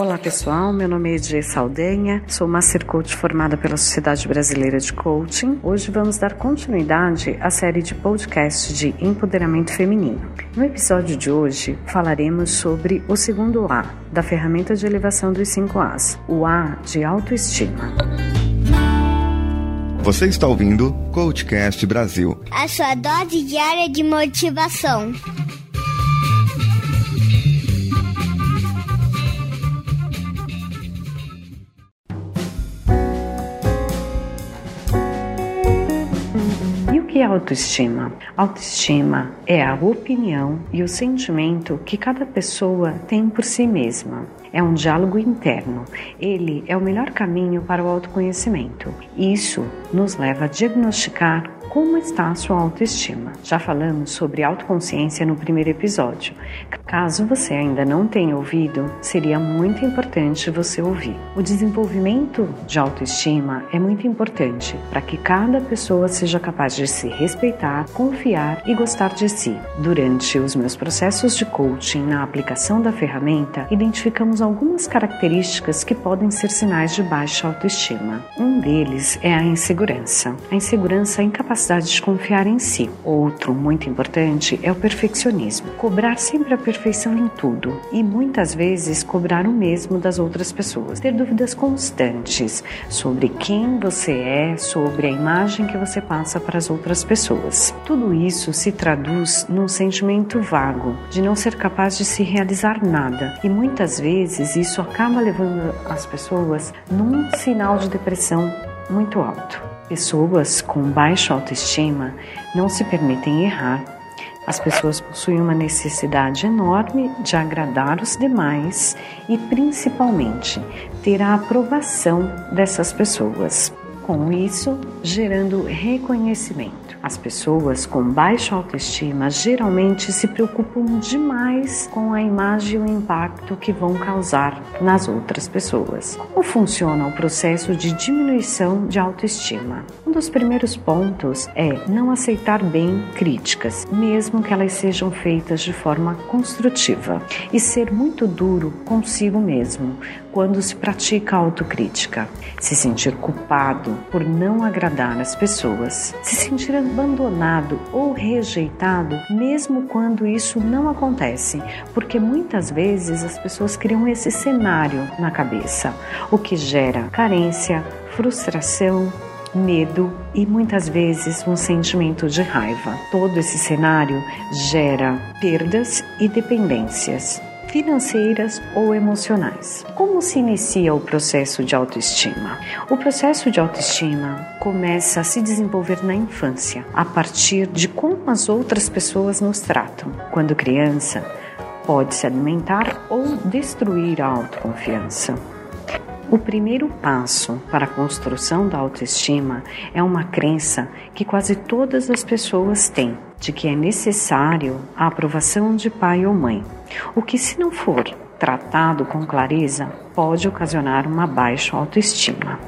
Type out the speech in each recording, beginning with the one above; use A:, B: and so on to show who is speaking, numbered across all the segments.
A: Olá pessoal, meu nome é Edie Saldanha, sou Master Coach formada pela Sociedade Brasileira de Coaching. Hoje vamos dar continuidade à série de podcast de empoderamento feminino. No episódio de hoje falaremos sobre o segundo A da ferramenta de elevação dos 5 As, o A de autoestima.
B: Você está ouvindo Coachcast Brasil.
C: A sua dose diária de motivação.
A: Autoestima? Autoestima é a opinião e o sentimento que cada pessoa tem por si mesma. É um diálogo interno. Ele é o melhor caminho para o autoconhecimento. Isso nos leva a diagnosticar como está a sua autoestima? Já falamos sobre autoconsciência no primeiro episódio. Caso você ainda não tenha ouvido, seria muito importante você ouvir. O desenvolvimento de autoestima é muito importante para que cada pessoa seja capaz de se respeitar, confiar e gostar de si. Durante os meus processos de coaching na aplicação da ferramenta, identificamos algumas características que podem ser sinais de baixa autoestima. Um deles é a insegurança. A insegurança é incapaz capacidade de confiar em si. Outro muito importante é o perfeccionismo. Cobrar sempre a perfeição em tudo e muitas vezes cobrar o mesmo das outras pessoas. Ter dúvidas constantes sobre quem você é, sobre a imagem que você passa para as outras pessoas. Tudo isso se traduz num sentimento vago de não ser capaz de se realizar nada e muitas vezes isso acaba levando as pessoas num sinal de depressão muito alto. Pessoas com baixa autoestima não se permitem errar. As pessoas possuem uma necessidade enorme de agradar os demais e, principalmente, ter a aprovação dessas pessoas. Com isso, gerando reconhecimento. As pessoas com baixa autoestima geralmente se preocupam demais com a imagem e o impacto que vão causar nas outras pessoas. Como funciona o processo de diminuição de autoestima? Um dos primeiros pontos é não aceitar bem críticas, mesmo que elas sejam feitas de forma construtiva, e ser muito duro consigo mesmo quando se pratica autocrítica, se sentir culpado por não agradar as pessoas, se sentir abandonado ou rejeitado, mesmo quando isso não acontece, porque muitas vezes as pessoas criam esse cenário na cabeça, o que gera carência, frustração, medo e muitas vezes um sentimento de raiva. Todo esse cenário gera perdas e dependências financeiras ou emocionais. Como se inicia o processo de autoestima? O processo de autoestima começa a se desenvolver na infância, a partir de como as outras pessoas nos tratam. Quando criança, pode se alimentar ou destruir a autoconfiança. O primeiro passo para a construção da autoestima é uma crença que quase todas as pessoas têm de que é necessário a aprovação de pai ou mãe, o que, se não for tratado com clareza, pode ocasionar uma baixa autoestima.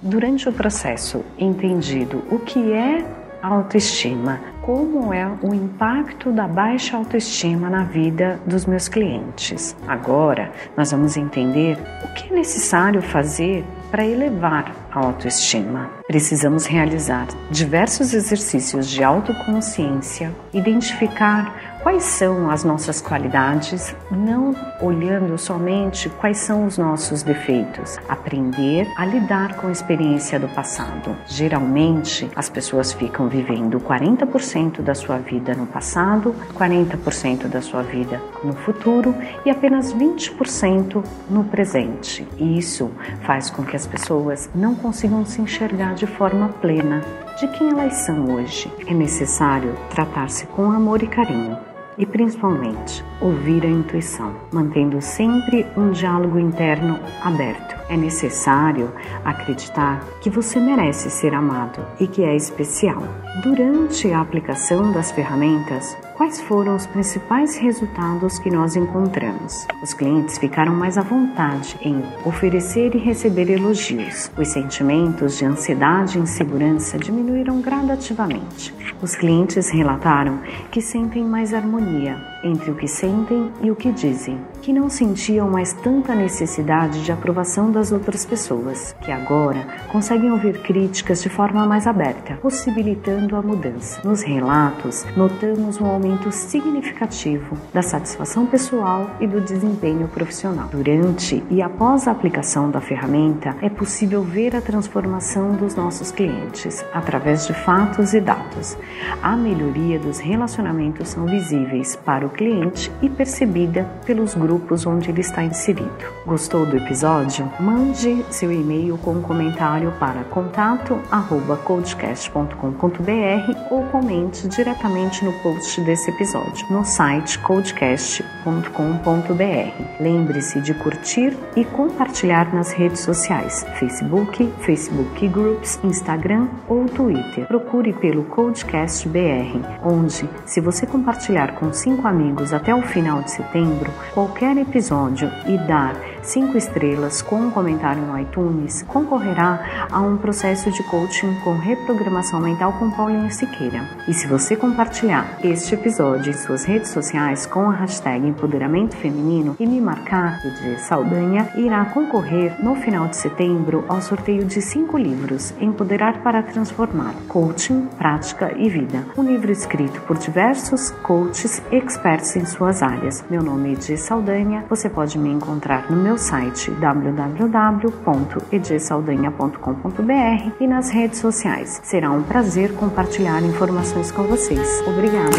A: Durante o processo entendido o que é autoestima, como é o impacto da baixa autoestima na vida dos meus clientes. Agora, nós vamos entender o que é necessário fazer para elevar autoestima. Precisamos realizar diversos exercícios de autoconsciência, identificar quais são as nossas qualidades, não olhando somente quais são os nossos defeitos. Aprender a lidar com a experiência do passado. Geralmente, as pessoas ficam vivendo 40% da sua vida no passado, 40% da sua vida no futuro e apenas 20% no presente. E isso faz com que as pessoas não consigam se enxergar de forma plena de quem elas são hoje. É necessário tratar-se com amor e carinho e principalmente ouvir a intuição, mantendo sempre um diálogo interno aberto. É necessário acreditar que você merece ser amado e que é especial. Durante a aplicação das ferramentas, Quais foram os principais resultados que nós encontramos? Os clientes ficaram mais à vontade em oferecer e receber elogios. Os sentimentos de ansiedade e insegurança diminuíram gradativamente. Os clientes relataram que sentem mais harmonia entre o que sentem e o que dizem, que não sentiam mais tanta necessidade de aprovação das outras pessoas, que agora conseguem ouvir críticas de forma mais aberta, possibilitando a mudança. Nos relatos, notamos um aumento significativo da satisfação pessoal e do desempenho profissional. Durante e após a aplicação da ferramenta, é possível ver a transformação dos nossos clientes através de fatos e dados. A melhoria dos relacionamentos são visíveis para o cliente e percebida pelos grupos onde ele está inserido. Gostou do episódio? Mande seu e-mail com um comentário para contato@codecast.com.br ou comente diretamente no post desse episódio no site codecast.com.br. Lembre-se de curtir e compartilhar nas redes sociais: Facebook, Facebook Groups, Instagram ou Twitter. Procure pelo Codecast BR, onde, se você compartilhar com cinco amigos até o final de setembro qualquer episódio e dar cinco estrelas com um comentário no iTunes, concorrerá a um processo de coaching com reprogramação mental com Paulinho Siqueira. E se você compartilhar este episódio em suas redes sociais com a hashtag Empoderamento Feminino e me marcar de Saldanha, irá concorrer no final de setembro ao sorteio de cinco livros Empoderar para Transformar, Coaching, Prática e Vida. Um livro escrito por diversos coaches expertos em suas áreas. Meu nome é Edi Saldanha, você pode me encontrar no meu site www.edsaldanha.com.br e nas redes sociais. Será um prazer compartilhar informações com vocês. Obrigada!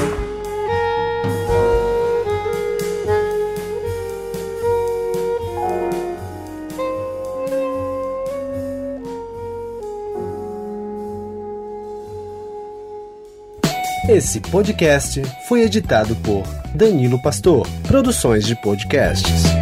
D: Esse podcast foi editado por Danilo Pastor, Produções de Podcasts.